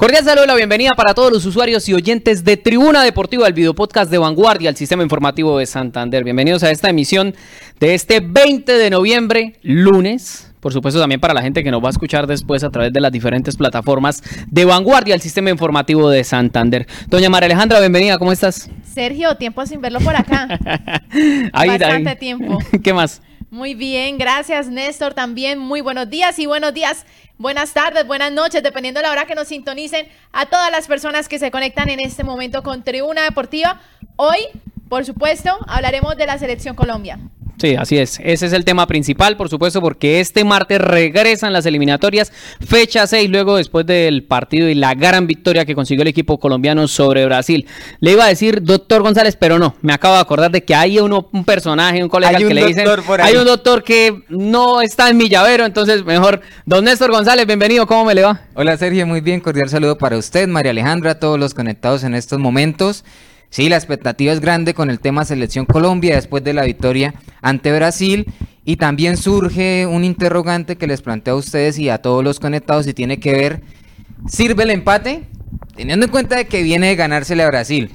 Cordial saludo y la bienvenida para todos los usuarios y oyentes de Tribuna Deportiva, el video podcast de Vanguardia, el sistema informativo de Santander. Bienvenidos a esta emisión de este 20 de noviembre, lunes. Por supuesto, también para la gente que nos va a escuchar después a través de las diferentes plataformas de Vanguardia, el sistema informativo de Santander. Doña María Alejandra, bienvenida, ¿cómo estás? Sergio, tiempo sin verlo por acá. Bastante tiempo. ¿Qué más? Muy bien, gracias Néstor también. Muy buenos días y buenos días, buenas tardes, buenas noches, dependiendo de la hora que nos sintonicen a todas las personas que se conectan en este momento con Tribuna Deportiva. Hoy, por supuesto, hablaremos de la selección Colombia. Sí, así es. Ese es el tema principal, por supuesto, porque este martes regresan las eliminatorias, fecha 6, luego después del partido y la gran victoria que consiguió el equipo colombiano sobre Brasil. Le iba a decir doctor González, pero no, me acabo de acordar de que hay uno, un personaje, un colega que le dicen, hay un doctor que no está en mi llavero, entonces mejor, don Néstor González, bienvenido, ¿cómo me le va? Hola Sergio, muy bien, cordial saludo para usted, María Alejandra, todos los conectados en estos momentos. Sí, la expectativa es grande con el tema Selección Colombia después de la victoria ante Brasil. Y también surge un interrogante que les planteo a ustedes y a todos los conectados y tiene que ver, ¿sirve el empate? Teniendo en cuenta de que viene de ganársele a Brasil.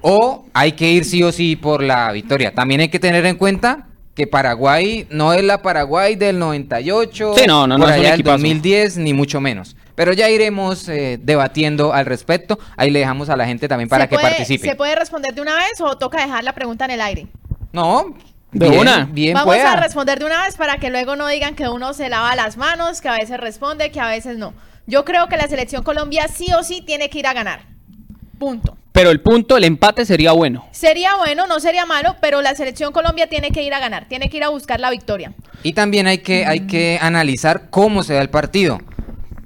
O hay que ir sí o sí por la victoria. También hay que tener en cuenta que Paraguay no es la Paraguay del 98, sí, no, no, por allá del 2010, ni mucho menos. Pero ya iremos eh, debatiendo al respecto. Ahí le dejamos a la gente también para que participe. ¿Se puede responder de una vez o toca dejar la pregunta en el aire? No, de una. Bien Vamos a responder de una vez para que luego no digan que uno se lava las manos, que a veces responde, que a veces no. Yo creo que la selección Colombia sí o sí tiene que ir a ganar. Punto. Pero el punto, el empate sería bueno. Sería bueno, no sería malo, pero la selección Colombia tiene que ir a ganar, tiene que ir a buscar la victoria. Y también hay que, hay que analizar cómo se da el partido.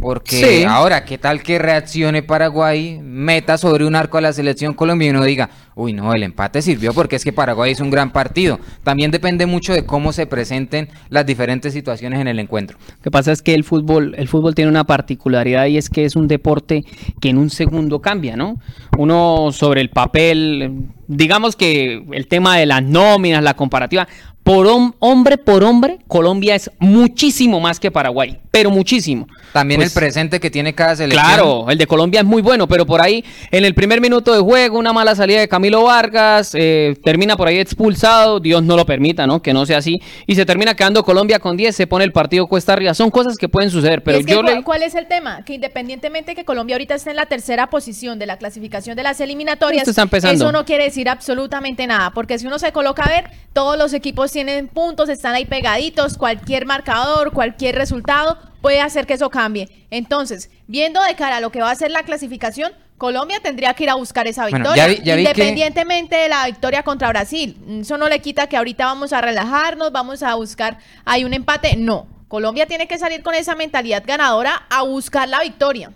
Porque ahora, ¿qué tal que reaccione Paraguay, meta sobre un arco a la selección colombiana y uno diga, uy, no, el empate sirvió porque es que Paraguay es un gran partido? También depende mucho de cómo se presenten las diferentes situaciones en el encuentro. Lo que pasa es que el fútbol, el fútbol tiene una particularidad y es que es un deporte que en un segundo cambia, ¿no? Uno sobre el papel, digamos que el tema de las nóminas, la comparativa, por hombre por hombre, Colombia es muchísimo más que Paraguay, pero muchísimo. También el pues, presente que tiene cada selección. Claro, el de Colombia es muy bueno, pero por ahí, en el primer minuto de juego, una mala salida de Camilo Vargas, eh, termina por ahí expulsado, Dios no lo permita, ¿no? Que no sea así, y se termina quedando Colombia con 10, se pone el partido cuesta arriba. Son cosas que pueden suceder, pero yo le... ¿Cuál es el tema? Que independientemente que Colombia ahorita esté en la tercera posición de la clasificación de las eliminatorias, eso no quiere decir absolutamente nada, porque si uno se coloca a ver, todos los equipos tienen puntos, están ahí pegaditos, cualquier marcador, cualquier resultado puede hacer que eso cambie. Entonces, viendo de cara a lo que va a ser la clasificación, Colombia tendría que ir a buscar esa victoria, independientemente de la victoria contra Brasil. Eso no le quita que ahorita vamos a relajarnos, vamos a buscar, hay un empate. No, Colombia tiene que salir con esa mentalidad ganadora a buscar la victoria.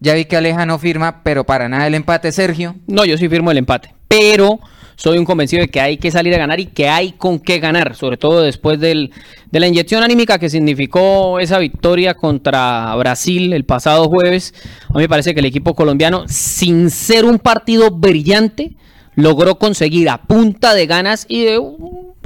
Ya vi que Aleja no firma, pero para nada el empate, Sergio. No, yo sí firmo el empate, pero soy un convencido de que hay que salir a ganar y que hay con qué ganar, sobre todo después del, de la inyección anímica que significó esa victoria contra Brasil el pasado jueves. A mí me parece que el equipo colombiano, sin ser un partido brillante, logró conseguir a punta de ganas y de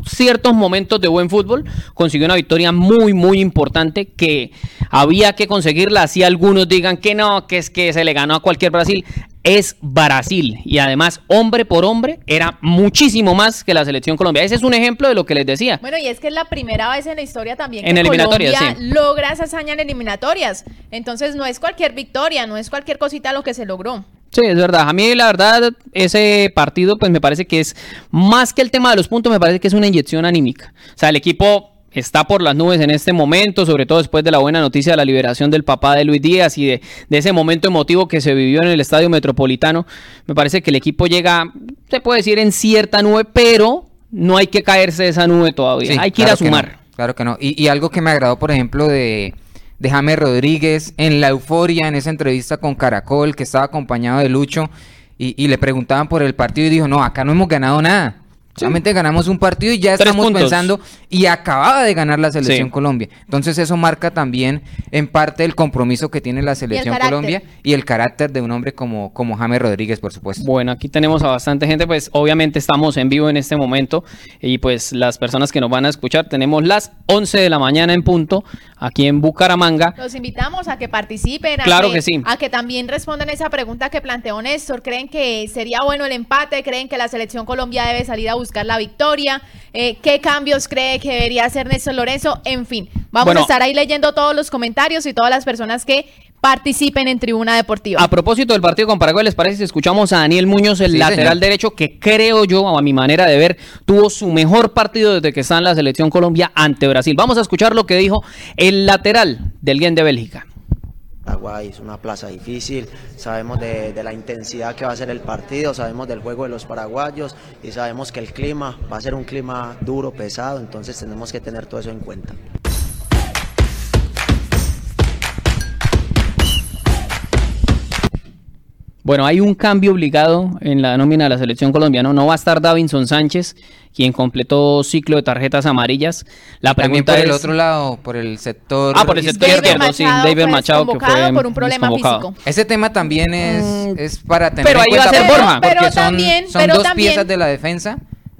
ciertos momentos de buen fútbol, consiguió una victoria muy, muy importante que había que conseguirla. Así algunos digan que no, que es que se le ganó a cualquier Brasil es Brasil. Y además, hombre por hombre, era muchísimo más que la selección colombiana. Ese es un ejemplo de lo que les decía. Bueno, y es que es la primera vez en la historia también que Colombia logra esa hazaña en eliminatorias. Entonces, no es cualquier victoria, no es cualquier cosita lo que se logró. Sí, es verdad. A mí la verdad ese partido pues me parece que es más que el tema de los puntos, me parece que es una inyección anímica. O sea, el equipo está por las nubes en este momento, sobre todo después de la buena noticia de la liberación del papá de Luis Díaz y de, ese momento emotivo que se vivió en el Estadio Metropolitano. Me parece que el equipo llega, se puede decir, en cierta nube, pero no hay que caerse de esa nube todavía. hay que ir a sumar. claro que no. Y, y, algo que me agradó, por ejemplo, de, de James Rodríguez en la euforia en esa entrevista con Caracol, que estaba acompañado de Lucho, y, y le preguntaban por el partido y dijo, no, acá no hemos ganado nada Solamente ganamos un partido y ya estamos pensando y acababa de ganar la selección Colombia. Entonces eso marca también en parte el compromiso que tiene la selección Colombia y el carácter de un hombre como, como James Rodríguez, por supuesto. Bueno, aquí tenemos a bastante gente, pues obviamente estamos en vivo en este momento y pues las personas que nos van a escuchar, tenemos las 11 de la mañana en punto aquí en Bucaramanga. Los invitamos a que participen, a claro que, que sí. a que también respondan esa pregunta que planteó Néstor. ¿Creen que sería bueno el empate? ¿Creen que la selección Colombia debe salir a buscar la victoria? Eh, ¿Qué cambios cree que debería hacer Néstor Lorenzo? En fin, vamos a estar ahí leyendo todos los comentarios y todas las personas que participen en Tribuna Deportiva. A propósito del partido con Paraguay, ¿les parece si escuchamos a Daniel Muñoz, el lateral derecho, que creo yo, a mi manera de ver, tuvo su mejor partido desde que está en la selección Colombia ante Brasil? Vamos a escuchar lo que dijo el lateral del Guien de Bélgica. Paraguay es una plaza difícil, sabemos de, la intensidad que va a ser el partido, sabemos del juego de los paraguayos y sabemos que el clima va a ser un clima duro, pesado, entonces tenemos que tener todo eso en cuenta. Bueno, hay un cambio obligado en la nómina de la selección colombiana. No va a estar Davinson Sánchez, quien completó ciclo de tarjetas amarillas. La pregunta por el otro lado, por el sector. Ah, por el sector izquierdo, sí, David Machado, que fue por un problema físico. Ese tema también es, mm, es para tener pero ahí va a ser Borja. Porque pero son, también, son dos piezas de la defensa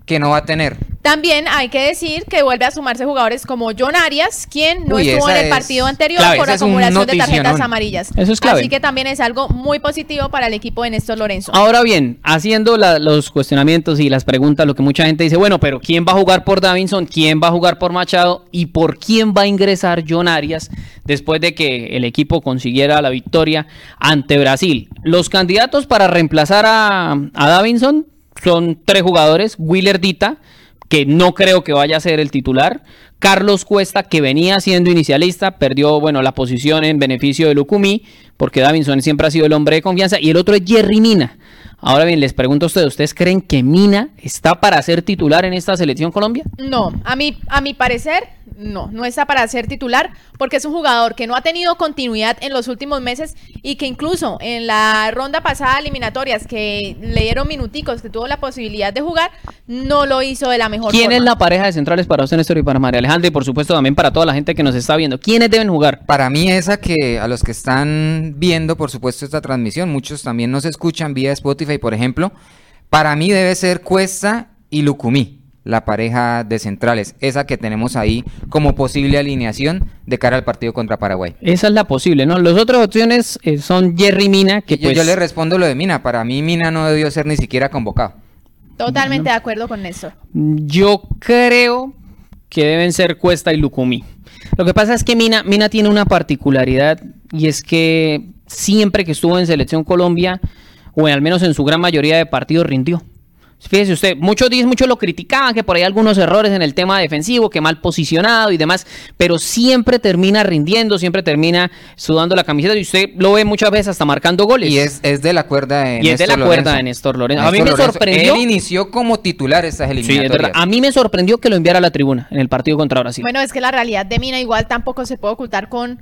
que no va a tener. También hay que decir que vuelve a sumarse jugadores como John Arias, quien no estuvo en el partido anterior por acumulación de tarjetas amarillas. Eso es clave. Así que también es algo muy positivo para el equipo de Néstor Lorenzo. Ahora bien, haciendo los cuestionamientos y las preguntas, lo que mucha gente dice, bueno, pero ¿quién va a jugar por Davinson? ¿Quién va a jugar por Machado? ¿Y por quién va a ingresar John Arias después de que el equipo consiguiera la victoria ante Brasil? Los candidatos para reemplazar a, a Davinson son tres jugadores, Willer Dita, que no creo que vaya a ser el titular. Carlos Cuesta, que venía siendo inicialista, perdió bueno, la posición en beneficio de Lucumí, porque Davinson siempre ha sido el hombre de confianza. Y el otro es Jerry Mina. Ahora bien, les pregunto a ustedes, ¿ustedes creen que Mina está para ser titular en esta selección Colombia? No, a mi, a mi parecer, no, no está para ser titular porque es un jugador que no ha tenido continuidad en los últimos meses y que incluso en la ronda pasada eliminatorias que le dieron minuticos, que tuvo la posibilidad de jugar, no lo hizo de la mejor ¿Quién forma. es la pareja de centrales para usted, Néstor, y para María Alejandra y por supuesto también para toda la gente que nos está viendo? ¿Quiénes deben jugar? Para mí esa que a los que están viendo, por supuesto, esta transmisión, muchos también nos escuchan vía Spotify, por ejemplo, para mí debe ser Cuesta y Lucumí la pareja de centrales, esa que tenemos ahí como posible alineación de cara al partido contra Paraguay. Esa es la posible, ¿no? Las otras opciones eh, son Jerry Mina, que yo, pues... le respondo lo de Mina, para mí Mina no debió ser ni siquiera convocado. Totalmente de acuerdo con eso. Yo creo que deben ser Cuesta y Lucumí. Lo que pasa es que Mina, Mina tiene una particularidad y es que siempre que estuvo en Selección Colombia, o al menos en su gran mayoría de partidos, rindió. Fíjese usted, muchos días, muchos lo criticaban, que por ahí algunos errores en el tema defensivo, que mal posicionado y demás, pero siempre termina rindiendo, siempre termina sudando la camiseta y usted lo ve muchas veces hasta marcando goles. Y es, de la cuerda de Y es de la cuerda de Néstor Lorenzo. a mí me sorprendió. Él inició como titular estas eliminatorias. Sí, es verdad. A mí me sorprendió que lo enviara a la tribuna en el partido contra Brasil. Bueno, es que la realidad de Mina igual tampoco se puede ocultar con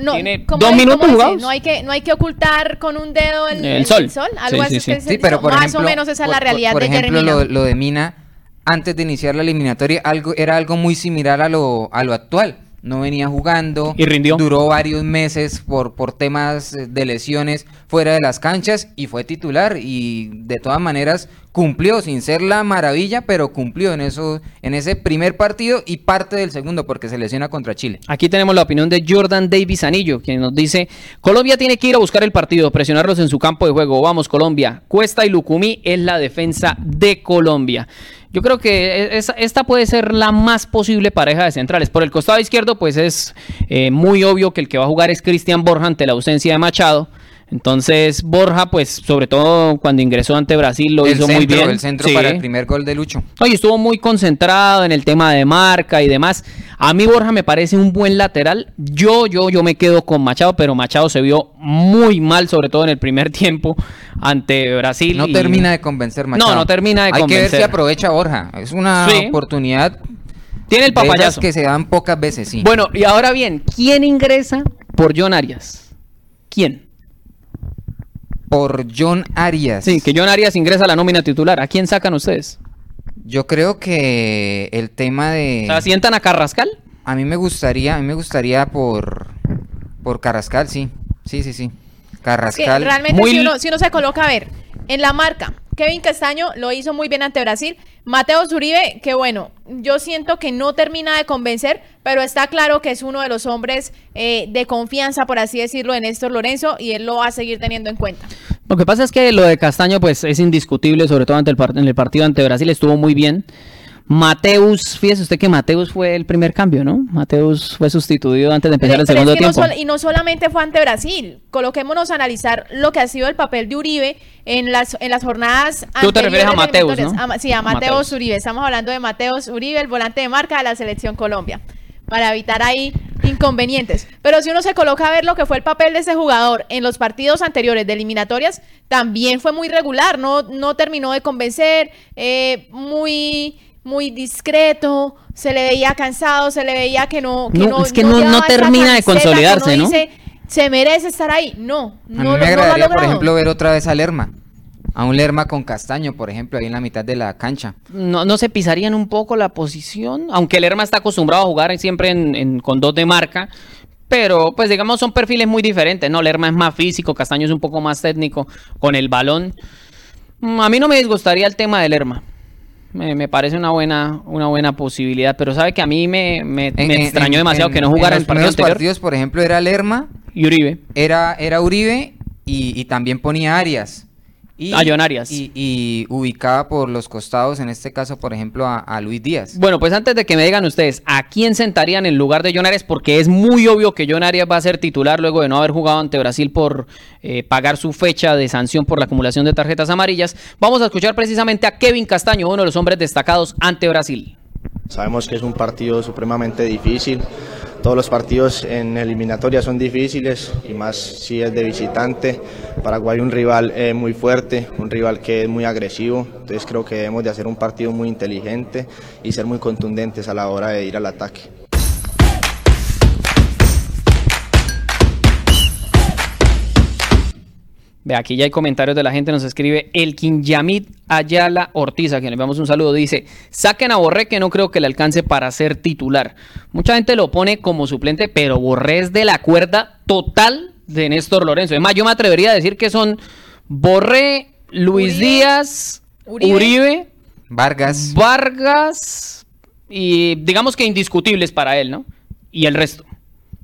no, Tiene dos minutos No hay, que, no hay que ocultar con un dedo el, sol. Algo así sí, pero más o menos esa es la realidad por, por ejemplo, lo, de Mina, antes de iniciar la eliminatoria, algo, era algo muy similar a lo, a lo actual no venía jugando. Y rindió. Duró varios meses por, por temas de lesiones fuera de las canchas y fue titular y de todas maneras cumplió sin ser la maravilla, pero cumplió en eso en ese primer partido y parte del segundo porque se lesiona contra Chile. Aquí tenemos la opinión de Jordan Davis Anillo, quien nos dice, "Colombia tiene que ir a buscar el partido, presionarlos en su campo de juego. Vamos Colombia. Cuesta y Lucumí es la defensa de Colombia." Yo creo que e, esta puede ser la más posible pareja de centrales. Por el costado izquierdo, pues es eh, muy obvio que el que va a jugar es Cristian Borja ante la ausencia de Machado. Entonces Borja, pues sobre todo cuando ingresó ante Brasil lo hizo muy bien. El centro para el primer gol de Lucho. Oye, estuvo muy concentrado en el tema de marca y demás. A mí Borja me parece un buen lateral. Yo, yo, yo me quedo con Machado, pero Machado se vio muy mal, sobre todo en el primer tiempo ante Brasil. No termina de convencer Machado. No, no termina de convencer. Hay que ver si aprovecha Borja. Es una oportunidad. Tiene el papayazo. que se dan pocas veces, sí. Bueno, y ahora bien, ¿quién ingresa por John Arias? ¿Quién? Por John Arias. Sí, que John Arias ingresa a la nómina titular. ¿A quién sacan ustedes? Yo creo que el tema de... O sea, ¿sientan a Carrascal? A mí me gustaría, a mí me gustaría por, por Carrascal, sí. Sí, sí, sí. Carrascal. realmente si, uno, si uno se coloca a ver, en la marca, Kevin Castaño lo hizo muy bien ante Brasil. Mateo Zuribe, que bueno, yo siento que no termina de convencer, pero está claro que es uno de los hombres eh, de confianza, por así decirlo, de Néstor Lorenzo, y él lo va a seguir teniendo en cuenta. Lo que pasa es que lo de Castaño, pues es indiscutible, sobre todo ante el, en el partido ante Brasil, estuvo muy bien. Mateus, fíjese usted que Mateus fue el primer cambio, ¿no? Mateus fue sustituido antes de empezar el segundo tiempo. y no solamente fue ante Brasil. Coloquémonos a analizar lo que ha sido el papel de Uribe en las, en las jornadas Tú te refieres a Mateus, ¿no? sí, a Mateus, Uribe. Estamos hablando de Mateus Uribe, el volante de marca de la Selección Colombia. Para evitar ahí inconvenientes. Pero si uno se coloca a ver lo que fue el papel de ese jugador en los partidos anteriores de eliminatorias, también fue muy regular. No, no terminó de convencer. Eh, muy muy discreto, se le veía cansado, se le veía que no... Que no, es que no, termina de consolidarse, ¿no? Dice, se merece estar ahí. No, no. A mí me agradaría, por ejemplo, ver otra vez a Lerma. A un Lerma con Castaño, por ejemplo, ahí en la mitad de la cancha. ¿No, no se pisarían un poco la posición? Aunque Lerma está acostumbrado a jugar siempre en, con dos de marca, pero pues digamos son perfiles muy diferentes, ¿no? Lerma es más físico, Castaño es un poco más técnico con el balón. Mm, a mí no me disgustaría el tema de Lerma. Me, parece una buena, una buena posibilidad, pero sabe que a mí me, me, extrañó demasiado que no jugara en, los partidos, por ejemplo, era Lerma y Uribe. Era, era Uribe y, y también ponía Arias. Y, a John Arias. Y, ubicaba por los costados, en este caso, por ejemplo, a, Luis Díaz. Bueno, pues antes de que me digan ustedes, ¿a quién sentarían en lugar de John Arias? Porque es muy obvio que John Arias va a ser titular luego de no haber jugado ante Brasil por eh, pagar su fecha de sanción por la acumulación de tarjetas amarillas. Vamos a escuchar precisamente a Kevin Castaño, uno de los hombres destacados ante Brasil. Sabemos que es un partido supremamente difícil todos los partidos en eliminatoria son difíciles y más si es de visitante. Paraguay un rival eh, muy fuerte, un rival que es muy agresivo, entonces creo que debemos de hacer un partido muy inteligente y ser muy contundentes a la hora de ir al ataque. Ve, aquí ya hay comentarios de la gente, nos escribe el Yamid Ayala Ortiz, a quien le damos un saludo, dice, saquen a Borré que no creo que le alcance para ser titular. Mucha gente lo pone como suplente, pero Borré es de la cuerda total de Néstor Lorenzo. Es más, yo me atrevería a decir que son Borré, Luis Díaz, Uribe, Vargas. Vargas, y digamos que indiscutibles para él, ¿no? Y el resto.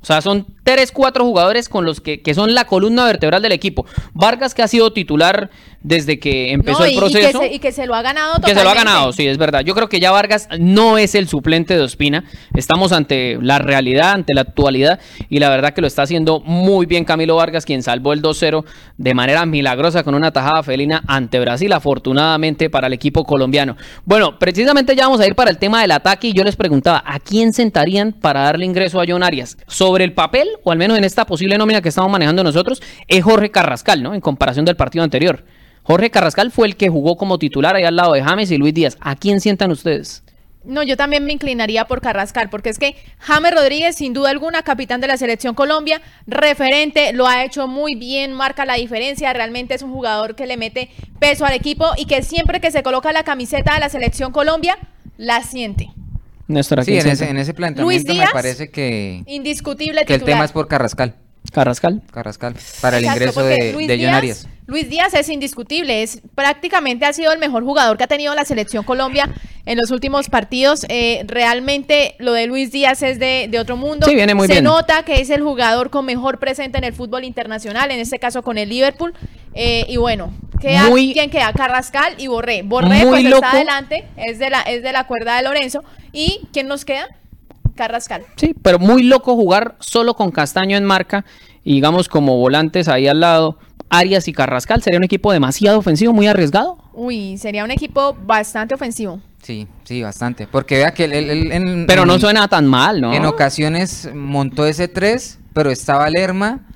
O sea, son tres, cuatro jugadores con los que, que, son la columna vertebral del equipo. Vargas, que ha sido titular desde que empezó el proceso. Y que, se, lo ha ganado totalmente. Que se lo ha ganado, sí, es verdad. Yo creo que ya Vargas no es el suplente de Ospina. Estamos ante la realidad, ante la actualidad. Y la verdad que lo está haciendo muy bien Camilo Vargas, quien salvó el 2-0 de manera milagrosa con una tajada felina ante Brasil, afortunadamente para el equipo colombiano. Bueno, precisamente ya vamos a ir para el tema del ataque. Y yo les preguntaba, ¿a quién sentarían para darle ingreso a John Arias? Sobre el papel, o al menos en esta posible nómina que estamos manejando nosotros, es Jorge Carrascal, ¿no? En comparación del partido anterior. Jorge Carrascal fue el que jugó como titular ahí al lado de James y Luis Díaz. ¿A quién sientan ustedes? No, yo también me inclinaría por Carrascal, porque es que James Rodríguez, sin duda alguna, capitán de la selección Colombia, referente, lo ha hecho muy bien, marca la diferencia, realmente es un jugador que le mete peso al equipo y que siempre que se coloca la camiseta de la selección Colombia, la siente. sí, en ese, en ese, planteamiento me parece que, indiscutible que el tema es por Carrascal. Carrascal. Carrascal, para el ingreso de, Luis de Arias. Luis Díaz es indiscutible, es prácticamente ha sido el mejor jugador que ha tenido la selección Colombia en los últimos partidos. Eh, realmente lo de Luis Díaz es de, otro mundo. Sí, viene muy Se nota que es el jugador con mejor presente en el fútbol internacional, en este caso con el Liverpool. Eh, y bueno, queda, ¿quién queda? Carrascal y Borré. Borré pues está adelante, es de, la, es de la cuerda de Lorenzo. ¿Y quién nos queda? Carrascal. Sí, pero muy loco jugar solo con Castaño en marca y digamos como volantes ahí al lado. Arias y Carrascal, ¿sería un equipo demasiado ofensivo, muy arriesgado? Uy, sería un equipo bastante ofensivo. Sí, sí, bastante. Porque vea que él... pero no suena tan mal, ¿no? En ocasiones montó ese 3, pero estaba Lerma,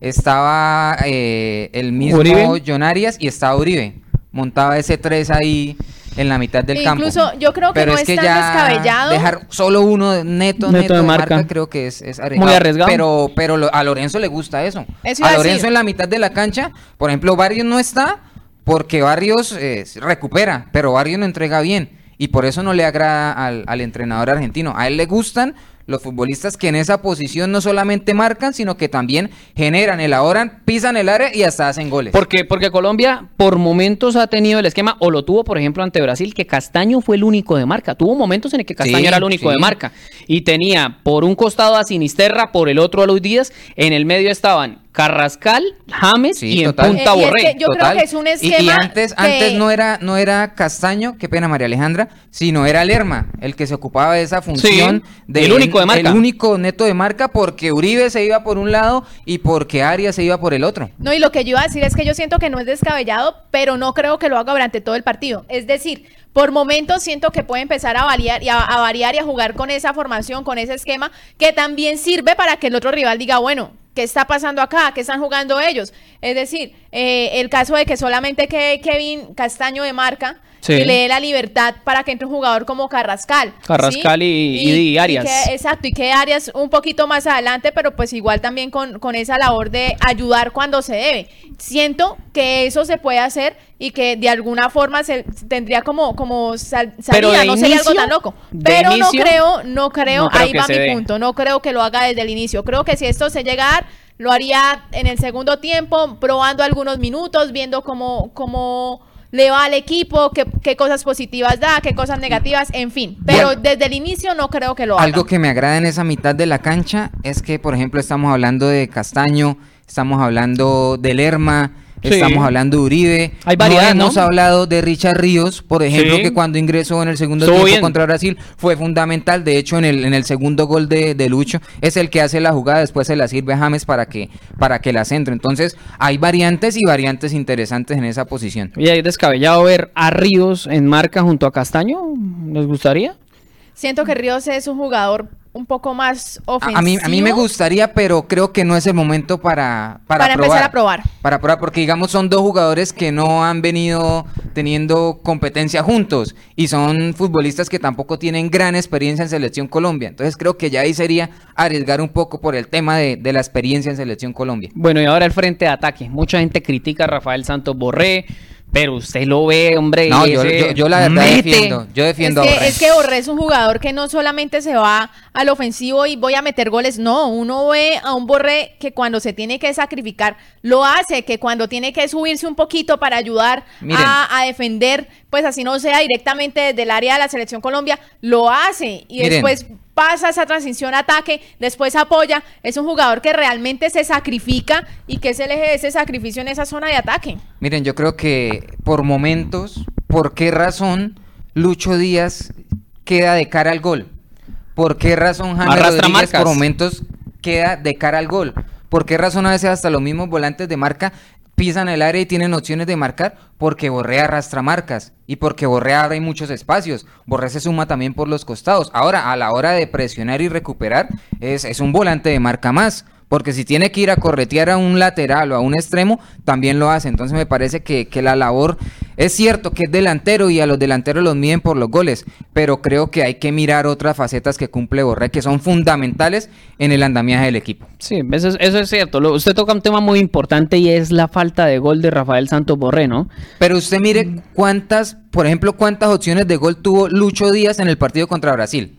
estaba eh, el mismo John Arias y estaba Uribe. Montaba ese 3 ahí en la mitad del campo. Incluso yo creo que no es, tan descabellado. Dejar solo uno neto, neto, de, marca. creo que es, es arriesgado. Muy arriesgado. Pero, pero a Lorenzo le gusta eso. a Lorenzo en la mitad de la cancha, por ejemplo, Barrios no está porque Barrios eh, recupera, pero Barrios no entrega bien. y por eso no le agrada al, al entrenador argentino. A él le gustan los futbolistas que en esa posición no solamente marcan, sino que también generan, elaboran, pisan el área y hasta hacen goles. Porque, porque Colombia por momentos ha tenido el esquema, o lo tuvo, por ejemplo, ante Brasil, que Castaño fue el único de marca. Tuvo momentos en el que Castaño era el único de marca. Y tenía por un costado a Sinisterra, por el otro a Luis Díaz, en el medio estaban Carrascal, James y en Punta eh, Borré. yo creo que es un esquema. Y, antes, antes no era, no era Castaño, qué pena María Alejandra, sino era Lerma, el que se ocupaba de esa función de el único de marca. El único neto de marca porque Uribe se iba por un lado y porque Arias se iba por el otro. No, y lo que yo iba a decir es que yo siento que no es descabellado, pero no creo que lo haga durante todo el partido. Es decir, por momentos siento que puede empezar a variar y a, variar y a jugar con esa formación, con ese esquema, que también sirve para que el otro rival diga, bueno, ¿Qué está pasando acá? ¿Qué están jugando ellos? Es decir, eh, el caso de que solamente que Kevin Castaño de marca le dé la libertad para que entre un jugador como Carrascal. Carrascal y, Arias. exacto, y que Arias un poquito más adelante, pero pues igual también con, con esa labor de ayudar cuando se debe. Siento que eso se puede hacer y que de alguna forma se tendría como, como salida, no sería algo tan loco. Pero no creo, no creo, ahí va mi punto, no creo que lo haga desde el inicio. Creo que si esto se llega a dar, lo haría en el segundo tiempo, probando algunos minutos, viendo cómo, cómo le va al equipo, qué, qué, cosas positivas da, qué cosas negativas, en fin. Pero desde el inicio no creo que lo haga. Algo que me agrada en esa mitad de la cancha es que, por ejemplo, estamos hablando de Castaño, estamos hablando de Lerma, Estamos hablando de Uribe. Hay variedad, no hemos hablado de Richard Ríos, por ejemplo, que cuando ingresó en el segundo tiempo contra Brasil fue fundamental. De hecho, en el, en el segundo gol de, Lucho es el que hace la jugada, después se la sirve a James para que, para que la centre. Entonces, hay variantes y variantes interesantes en esa posición. ¿Y hay descabellado ver a Ríos en marca junto a Castaño? ¿Les gustaría? Siento que Ríos es un jugador un poco más ofensivo. A, mí, a mí me gustaría, pero creo que no es el momento para, para, empezar a probar. Para probar, porque digamos son dos jugadores que no han venido teniendo competencia juntos y son futbolistas que tampoco tienen gran experiencia en Selección Colombia. Entonces creo que ya ahí sería arriesgar un poco por el tema de, de la experiencia en Selección Colombia. Bueno, y ahora el frente de ataque. Mucha gente critica a Rafael Santos Borré pero usted lo ve, hombre. No, yo, la verdad defiendo. Yo defiendo es que, Es que Borré es un jugador que no solamente se va al ofensivo y voy a meter goles. No, uno ve a un Borré que cuando se tiene que sacrificar lo hace, que cuando tiene que subirse un poquito para ayudar a, defender, pues así no sea directamente desde el área de la selección Colombia, lo hace y después pasa esa transición ataque, después apoya, es un jugador que realmente se sacrifica y que es el eje de ese sacrificio en esa zona de ataque. Miren, yo creo que por momentos, ¿por qué razón Lucho Díaz queda de cara al gol? ¿Por qué razón James Rodríguez por momentos queda de cara al gol? ¿Por qué razón a veces hasta los mismos volantes de marca pisan el área y tienen opciones de marcar porque Borré arrastra marcas y porque Borré abre muchos espacios. Borré se suma también por los costados. Ahora, a la hora de presionar y recuperar, es, es un volante de marca más. Porque si tiene que ir a corretear a un lateral o a un extremo, también lo hace. Entonces me parece que, que, la labor es cierto que es delantero y a los delanteros los miden por los goles, pero creo que hay que mirar otras facetas que cumple Borré que son fundamentales en el andamiaje del equipo. Sí, eso es, cierto. Usted toca un tema muy importante y es la falta de gol de Rafael Santos Borré, ¿no? Pero usted mire cuántas, por ejemplo, cuántas opciones de gol tuvo Lucho Díaz en el partido contra Brasil.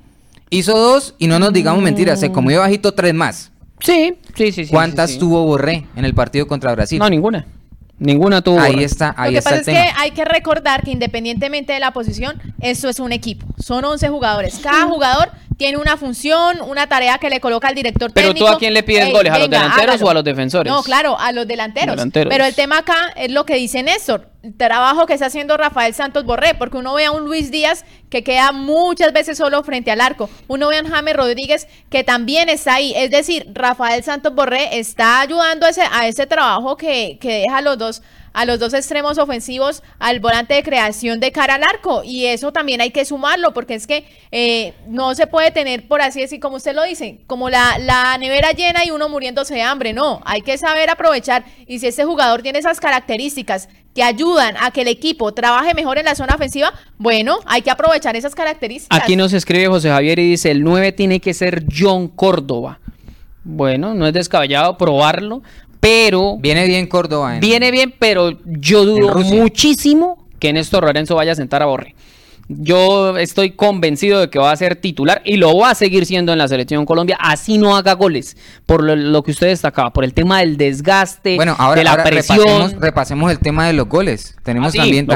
Hizo dos y no nos digamos mentiras, se comió bajito tres más. Sí, sí, sí. ¿Cuántas tuvo Borré en el partido contra Brasil? No, ninguna. Ninguna tuvo. Ahí está, ahí Lo que pasa es que hay que recordar que independientemente de la posición, esto es un equipo. Son 11 jugadores. Cada jugador tiene una función, una tarea que le coloca el director Pero técnico. Pero tú a quién le pides goles, a los delanteros o a los defensores? No, claro, a los delanteros. Pero el tema acá es lo que dice Néstor, el trabajo que está haciendo Rafael Santos Borré, porque uno ve a un Luis Díaz que queda muchas veces solo frente al arco. Uno ve a un James Rodríguez que también está ahí. Es decir, Rafael Santos Borré está ayudando a ese, a ese trabajo que, que deja a los dos a los dos extremos ofensivos al volante de creación de cara al arco. Y eso también hay que sumarlo, porque es que eh, no se puede tener, por así decir, como usted lo dice, como la, la nevera llena y uno muriéndose de hambre. No, hay que saber aprovechar. Y si este jugador tiene esas características que ayudan a que el equipo trabaje mejor en la zona ofensiva, bueno, hay que aprovechar esas características. Aquí nos escribe José Javier y dice, el 9 tiene que ser John Córdoba. Bueno, no es descabellado probarlo, pero... Viene bien Córdoba. Viene bien, pero yo dudo muchísimo que Néstor Lorenzo vaya a sentar a Borre. Yo estoy convencido de que va a ser titular y lo va a seguir siendo en la selección Colombia, así no haga goles, por lo, que usted destacaba, por el tema del desgaste, bueno, ahora, de la presión. Repasemos, el tema de los goles. Tenemos ah, también,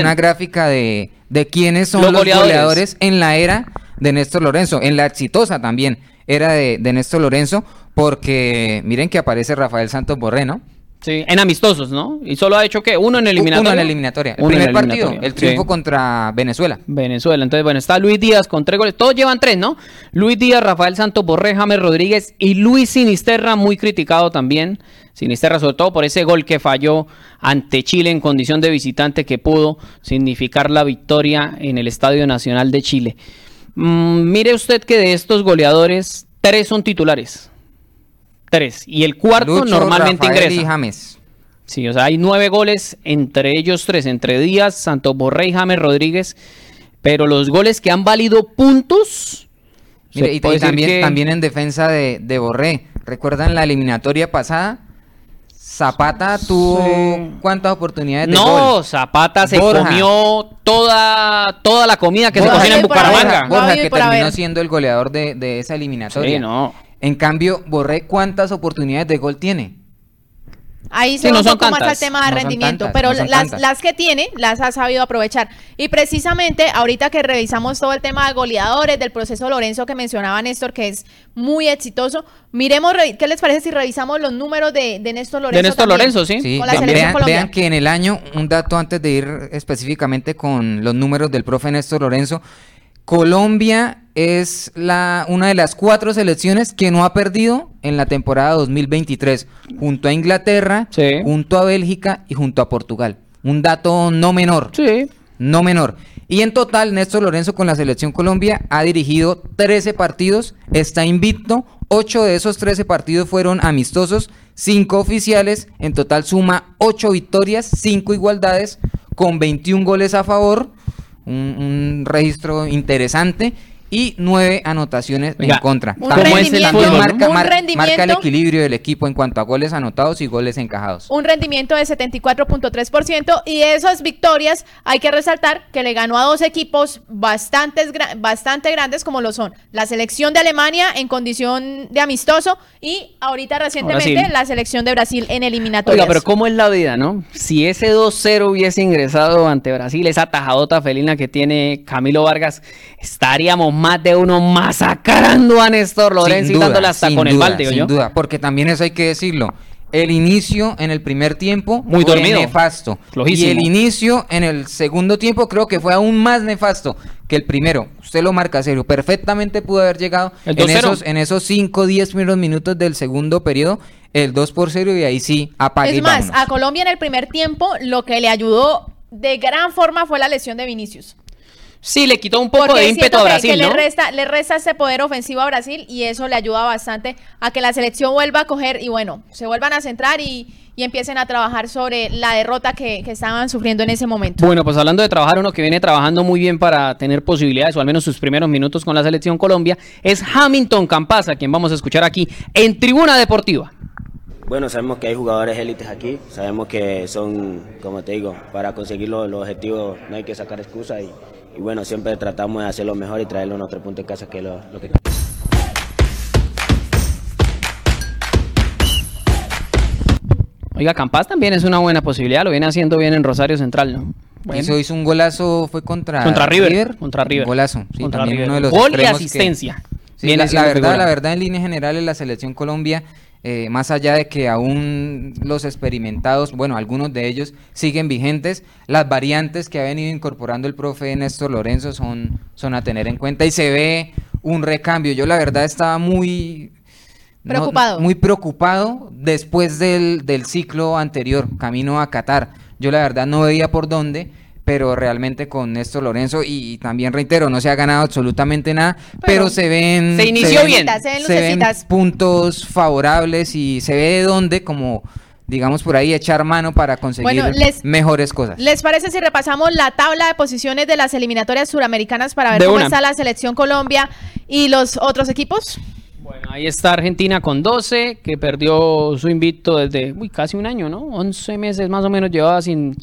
una gráfica de, de quiénes son los, goleadores. en la era de Néstor Lorenzo, en la exitosa también era de, de Néstor Lorenzo, porque miren que aparece Rafael Santos Borré, ¿no? Sí, en amistosos, ¿no? Y solo ha hecho que uno en eliminatoria. Uno en eliminatoria. El primer partido, el triunfo contra Venezuela. Venezuela. Entonces, bueno, está Luis Díaz con tres goles. Todos llevan tres, ¿no? Luis Díaz, Rafael Santos Borré, James Rodríguez y Luis Sinisterra, muy criticado también. Sinisterra, sobre todo por ese gol que falló ante Chile en condición de visitante que pudo significar la victoria en el Estadio Nacional de Chile. Mm, mire usted que de estos goleadores, tres son titulares tres. Y el cuarto normalmente ingresa. James. Sí, o sea, hay nueve goles entre ellos tres, entre Díaz, Santos Borré y James Rodríguez. Pero los goles que han valido puntos. y, también, también en defensa de, de, Borré. ¿Recuerdan la eliminatoria pasada? Zapata tuvo cuántas oportunidades de No, Zapata se comió toda, toda la comida que se cocina en Bucaramanga. Borja, que terminó siendo el goleador de, de esa eliminatoria. Sí, no. En cambio, Borré, ¿cuántas oportunidades de gol tiene? Ahí se va un poco más al tema de rendimiento, pero las, que tiene las ha sabido aprovechar. Y precisamente ahorita que revisamos todo el tema de goleadores, del proceso Lorenzo que mencionaba Néstor, que es muy exitoso, miremos, ¿qué les parece si revisamos los números de, Néstor Lorenzo? De Néstor Lorenzo, sí. sí. vean, vean, que en el año, un dato antes de ir específicamente con los números del profe Néstor Lorenzo, Colombia es la, una de las cuatro selecciones que no ha perdido en la temporada 2023, junto a Inglaterra, junto a Bélgica y junto a Portugal. Un dato no menor. Sí. No menor. Y en total, Néstor Lorenzo con la selección Colombia ha dirigido 13 partidos, está invicto, 8 de esos 13 partidos fueron amistosos, 5 oficiales, en total suma 8 victorias, 5 igualdades, con 21 goles a favor un, registro interesante y nueve anotaciones en contra. Un rendimiento, marca, el equilibrio del equipo en cuanto a goles anotados y goles encajados. Un rendimiento de 74.3% y esas victorias hay que resaltar que le ganó a dos equipos bastantes, bastante grandes como lo son la selección de Alemania en condición de amistoso y ahorita recientemente la selección de Brasil en eliminatoria. Oiga, pero ¿cómo es la vida, no? Si ese 2-0 hubiese ingresado ante Brasil, esa tajadota felina que tiene Camilo Vargas, estaríamos más de uno masacrando a Néstor Lorenzo y dándole hasta con el balde, Sin duda, porque también eso hay que decirlo. El inicio en el primer tiempo muy fue nefasto. Y el inicio en el segundo tiempo creo que fue aún más nefasto que el primero. Usted lo marca serio. Perfectamente pudo haber llegado en esos, en esos 5 10 primeros minutos del segundo periodo el 2 por 0 y ahí sí apague Es más, a Colombia en el primer tiempo lo que le ayudó de gran forma fue la lesión de Vinicius. Sí, le quitó un poco de ímpetu a Brasil, le resta, le resta ese poder ofensivo a Brasil y eso le ayuda bastante a que la selección vuelva a coger y bueno, se vuelvan a centrar y, empiecen a trabajar sobre la derrota que, estaban sufriendo en ese momento. Bueno, pues hablando de trabajar, uno que viene trabajando muy bien para tener posibilidades, o al menos sus primeros minutos con la selección Colombia, es Hamilton Campasa, quien vamos a escuchar aquí en Tribuna Deportiva. Bueno, sabemos que hay jugadores élites aquí, sabemos que son, como te digo, para conseguir los, los objetivos no hay que sacar excusas y y bueno, siempre tratamos de hacer lo mejor y traerlo a otro punto de casa que es lo, que... Oiga, Campas también es una buena posibilidad, lo viene haciendo bien en Rosario Central, ¿no? Hizo, hizo un golazo, fue contra, contra River, Contra River. golazo, sí, también uno de los Gol y asistencia. la, verdad, la verdad, en líneas generales, la selección Colombia eh, más allá de que aún los experimentados, bueno, algunos de ellos siguen vigentes, las variantes que ha venido incorporando el profe Néstor Lorenzo son, son a tener en cuenta y se ve un recambio. Yo la verdad estaba muy... Preocupado. muy preocupado después del, del ciclo anterior, camino a Qatar. Yo la verdad no veía por dónde pero realmente con Néstor Lorenzo y, también reitero, no se ha ganado absolutamente nada, pero, se ven se inició bien, se ven, puntos favorables y se ve de dónde como digamos por ahí echar mano para conseguir mejores cosas. ¿Les parece si repasamos la tabla de posiciones de las eliminatorias suramericanas para ver cómo está la selección Colombia y los otros equipos? Bueno, ahí está Argentina con 12, que perdió su invicto desde casi un año, ¿no? 11 meses más o menos llevaba sin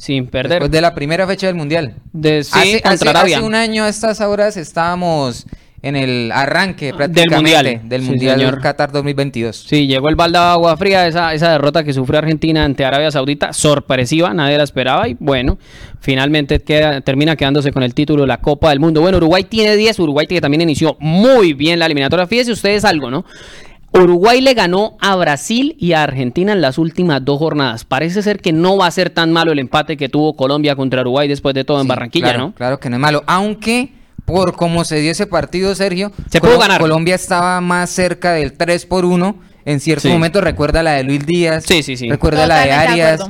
sin perder. Después de la primera fecha del Mundial. De, sí, hace, hace, un año a estas horas estábamos en el arranque prácticamente del Mundial, del Qatar 2022. Sí, llegó el balde de agua fría, esa, esa derrota que sufrió Argentina ante Arabia Saudita, sorpresiva, nadie la esperaba y bueno, finalmente queda, termina quedándose con el título de la Copa del Mundo. Bueno, Uruguay tiene 10, Uruguay que también inició muy bien la eliminatoria. Fíjense ustedes algo, ¿no? Uruguay le ganó a Brasil y a Argentina en las últimas dos jornadas. Parece ser que no va a ser tan malo el empate que tuvo Colombia contra Uruguay después de todo en Barranquilla, ¿no? Claro que no es malo, aunque por cómo se dio ese partido, Sergio, se pudo ganar. Colombia estaba más cerca del 3 por 1 en cierto momento. Recuerda la de Luis Díaz, sí, sí, sí. recuerda la de Arias.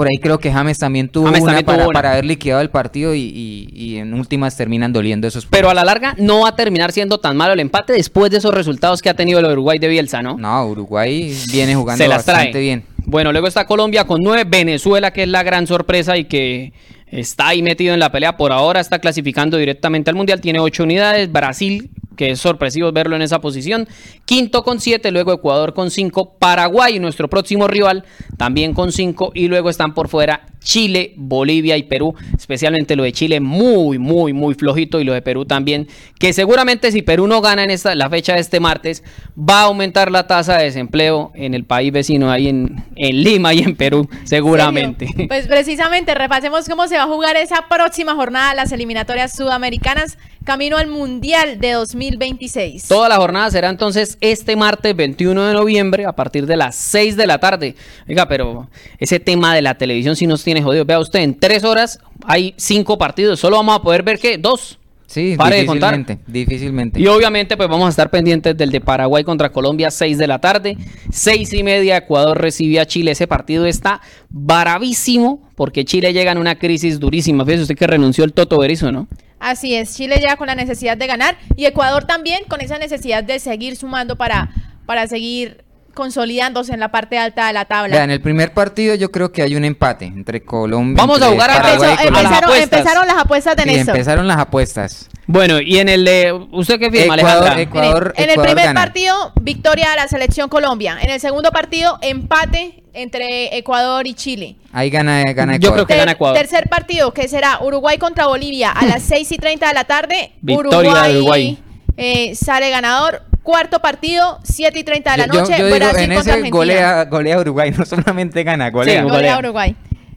Por ahí creo que James también tuvo una para, haber liquidado el partido y, en últimas terminan doliendo esos puntos. Pero a la larga no va a terminar siendo tan malo el empate después de esos resultados que ha tenido el Uruguay de Bielsa, ¿no? No, Uruguay viene jugando bastante bien. Bueno, luego está Colombia con nueve, Venezuela que es la gran sorpresa y que está ahí metido en la pelea por ahora, está clasificando directamente al Mundial, tiene ocho unidades, Brasil que es sorpresivo verlo en esa posición. Quinto con siete, luego Ecuador con cinco, Paraguay, nuestro próximo rival, también con cinco, y luego están por fuera Chile, Bolivia y Perú, especialmente lo de Chile muy, muy, muy flojito y lo de Perú también, que seguramente si Perú no gana en esta, la fecha de este martes, va a aumentar la tasa de desempleo en el país vecino, ahí en, en Lima y en Perú, seguramente. Pues precisamente, repasemos cómo se va a jugar esa próxima jornada, las eliminatorias sudamericanas camino al Mundial de 2026. Toda la jornada será entonces este martes 21 de noviembre a partir de las 6 de la tarde. Oiga, pero ese tema de la televisión sí nos tiene jodido. Vea usted, en tres horas hay cinco partidos. Solo vamos a poder ver, ¿qué? Dos. Sí, difícilmente, difícilmente. Y obviamente pues vamos a estar pendientes del de Paraguay contra Colombia 6 de la tarde, seis y media Ecuador recibe a Chile, ese partido está bravísimo porque Chile llega en una crisis durísima, fíjese usted que renunció el Toto Berizzo, ¿no? Así es, Chile llega con la necesidad de ganar y Ecuador también con esa necesidad de seguir sumando para, para seguir consolidándose en la parte alta de la tabla. en el primer partido yo creo que hay un empate entre Colombia. Vamos a jugar a, empezaron, empezaron, las apuestas de sí, empezaron las apuestas. Bueno, y en el de usted qué firma, Ecuador, Ecuador, en, el primer partido victoria de la selección Colombia. En el segundo partido empate entre Ecuador y Chile. Ahí gana, gana Ecuador. Yo creo que gana Ecuador. Tercer partido que será Uruguay contra Bolivia a las 6 y 30 de la tarde. Victoria Uruguay, Uruguay. Eh, sale ganador. Cuarto partido, 7 y 30 de la noche. Yo, digo, en ese golea, golea Uruguay, no solamente gana, golea. Sí, golea Uruguay.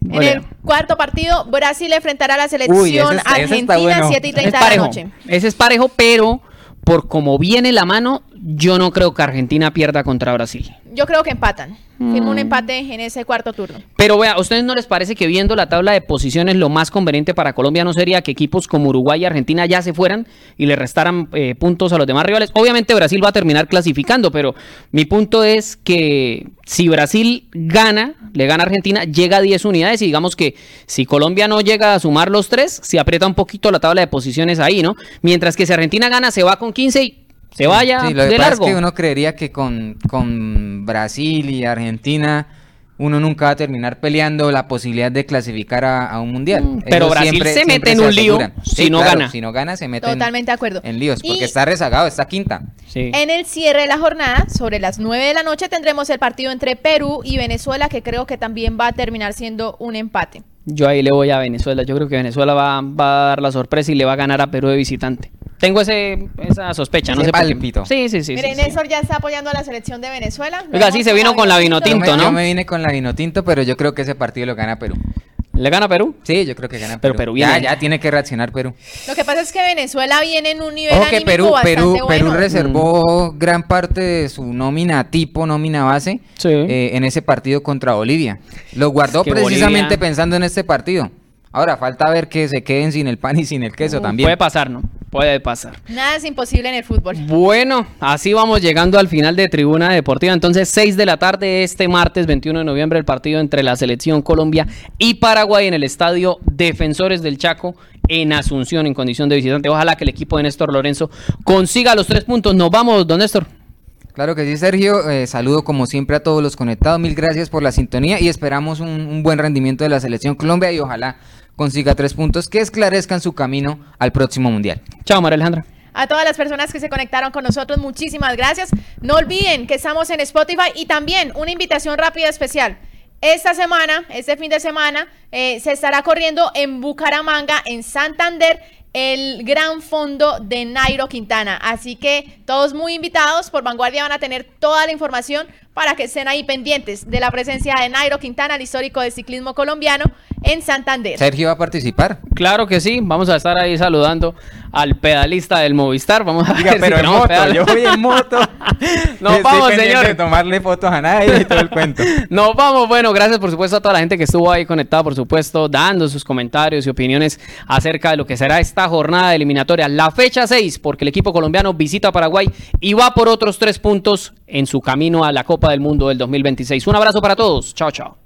En el cuarto partido, Brasil enfrentará a la selección argentina, 7 y 30 de la noche. Ese es parejo, pero por como viene la mano, yo no creo que Argentina pierda contra Brasil. Yo creo que empatan. Firma un mm. empate en ese cuarto turno. Pero vea, ¿a ustedes no les parece que viendo la tabla de posiciones lo más conveniente para Colombia no sería que equipos como Uruguay y Argentina ya se fueran y le restaran eh, puntos a los demás rivales? Obviamente Brasil va a terminar clasificando, pero mi punto es que si Brasil gana, le gana a Argentina, llega a 10 unidades y digamos que si Colombia no llega a sumar los tres, se aprieta un poquito la tabla de posiciones ahí, ¿no? Mientras que si Argentina gana, se va con 15 y se vaya sí, lo que pasa Es que uno creería que con, con Brasil y Argentina uno nunca va a terminar peleando la posibilidad de clasificar a, un mundial. Mm, pero Brasil se mete en un lío si no gana. Si no gana, se mete Totalmente de acuerdo. en líos, porque está rezagado, está quinta. En el cierre de la jornada, sobre las 9 de la noche, tendremos el partido entre Perú y Venezuela, que creo que también va a terminar siendo un empate. Yo ahí le voy a Venezuela. Yo creo que Venezuela va, va a dar la sorpresa y le va a ganar a Perú de visitante. Tengo ese, esa sospecha, no sé palpito. Sí, sí, sí. Miren, Néstor ya está apoyando a la selección de Venezuela. Oiga, sí, se vino con la vino tinto, ¿no? Yo me vine con la vino tinto, pero yo creo que ese partido lo gana Perú. ¿Le gana Perú? Sí, yo creo que gana Perú. Pero Perú Ya, ya tiene que reaccionar Perú. Lo que pasa es que Venezuela viene en un nivel que Perú, Perú, Perú reservó mm. gran parte de su nómina tipo, nómina base, eh, en ese partido contra Bolivia. Lo guardó precisamente pensando en este partido. Ahora, falta ver que se queden sin el pan y sin el queso también. Puede pasar, ¿no? Puede pasar. Nada es imposible en el fútbol. Bueno, así vamos llegando al final de Tribuna Deportiva. Entonces, 6 de la tarde este martes 21 de noviembre, el partido entre la Selección Colombia y Paraguay en el Estadio Defensores del Chaco en Asunción en condición de visitante. Ojalá que el equipo de Néstor Lorenzo consiga los tres puntos. Nos vamos, don Néstor. Claro que sí, Sergio. Eh, saludo como siempre a todos los conectados. Mil gracias por la sintonía y esperamos un buen rendimiento de la Selección Colombia y ojalá consiga tres puntos que esclarezcan su camino al próximo Mundial. Chao, María Alejandra. A todas las personas que se conectaron con nosotros, muchísimas gracias. No olviden que estamos en Spotify y también una invitación rápida especial. esta semana, este fin de semana, eh, se estará corriendo en Bucaramanga, en Santander, el gran fondo de Nairo Quintana. Así que todos muy invitados por Vanguardia van a tener toda la información para que estén ahí pendientes de la presencia de Nairo Quintana, el histórico del ciclismo colombiano, en Santander. Sergio va a participar. Claro que sí, vamos a estar ahí saludando al pedalista del Movistar. Vamos a ver pero en moto, yo voy en moto. Nos vamos, señor. De tomarle fotos a nadie y todo el cuento. Nos vamos, bueno, gracias por supuesto a toda la gente que estuvo ahí conectada, por supuesto, dando sus comentarios y opiniones acerca de lo que será esta jornada eliminatoria, la fecha 6, porque el equipo colombiano visita Paraguay y va por otros tres puntos en su camino a la Copa del Mundo del 2026. Un abrazo para todos. Chao, chao.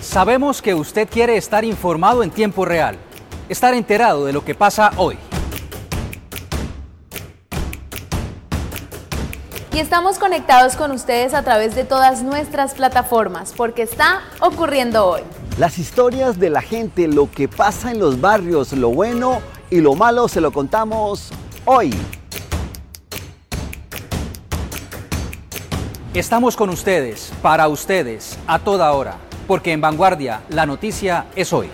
Sabemos que usted quiere estar informado en tiempo real, estar enterado de lo que pasa hoy. Y estamos conectados con ustedes a través de todas nuestras plataformas, porque está ocurriendo hoy. Las historias de la gente, lo que pasa en los barrios, lo bueno y lo malo se lo contamos hoy. Estamos con ustedes, para ustedes, a toda hora porque en Vanguardia la noticia es hoy.